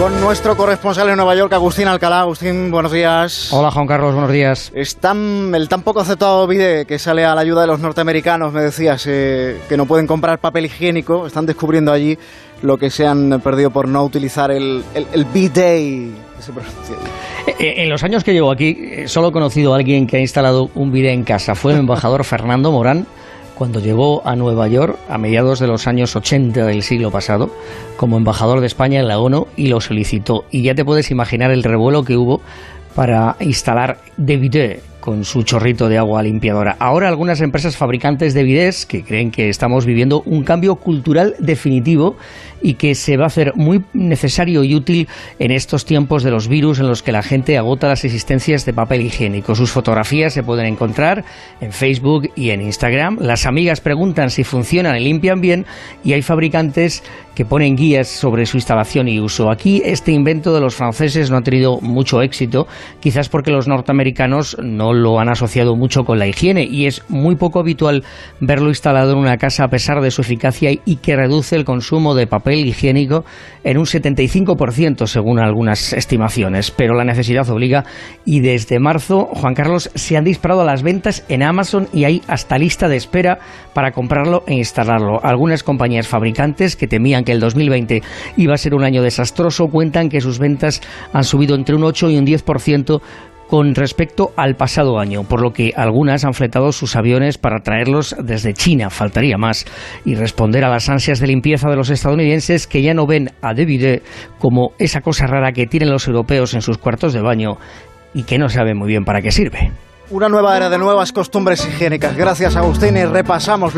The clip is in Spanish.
con nuestro corresponsal en Nueva York, Agustín Alcalá. Agustín, buenos días. Hola, Juan Carlos, buenos días. Están, el tan poco aceptado vídeo que sale a la ayuda de los norteamericanos, me decías, eh, que no pueden comprar papel higiénico. Están descubriendo allí lo que se han perdido por no utilizar el, el, el B-Day. Eh, eh, en los años que llevo aquí, solo he conocido a alguien que ha instalado un bidet en casa. Fue el embajador Fernando Morán cuando llegó a Nueva York a mediados de los años 80 del siglo pasado como embajador de España en la ONU y lo solicitó. Y ya te puedes imaginar el revuelo que hubo para instalar de con su chorrito de agua limpiadora. Ahora algunas empresas fabricantes de bidés que creen que estamos viviendo un cambio cultural definitivo y que se va a hacer muy necesario y útil en estos tiempos de los virus en los que la gente agota las existencias de papel higiénico. Sus fotografías se pueden encontrar en Facebook y en Instagram. Las amigas preguntan si funcionan y limpian bien y hay fabricantes que ponen guías sobre su instalación y uso. Aquí este invento de los franceses no ha tenido mucho éxito, quizás porque los norteamericanos no lo han asociado mucho con la higiene y es muy poco habitual verlo instalado en una casa a pesar de su eficacia y que reduce el consumo de papel higiénico en un 75% según algunas estimaciones, pero la necesidad obliga y desde marzo, Juan Carlos, se han disparado las ventas en Amazon y hay hasta lista de espera para comprarlo e instalarlo. Algunas compañías fabricantes que temían que el 2020 iba a ser un año desastroso cuentan que sus ventas han subido entre un 8 y un 10% con respecto al pasado año, por lo que algunas han fletado sus aviones para traerlos desde China, faltaría más, y responder a las ansias de limpieza de los estadounidenses que ya no ven a David como esa cosa rara que tienen los europeos en sus cuartos de baño y que no saben muy bien para qué sirve. Una nueva era de nuevas costumbres higiénicas. Gracias, Agustín, y repasamos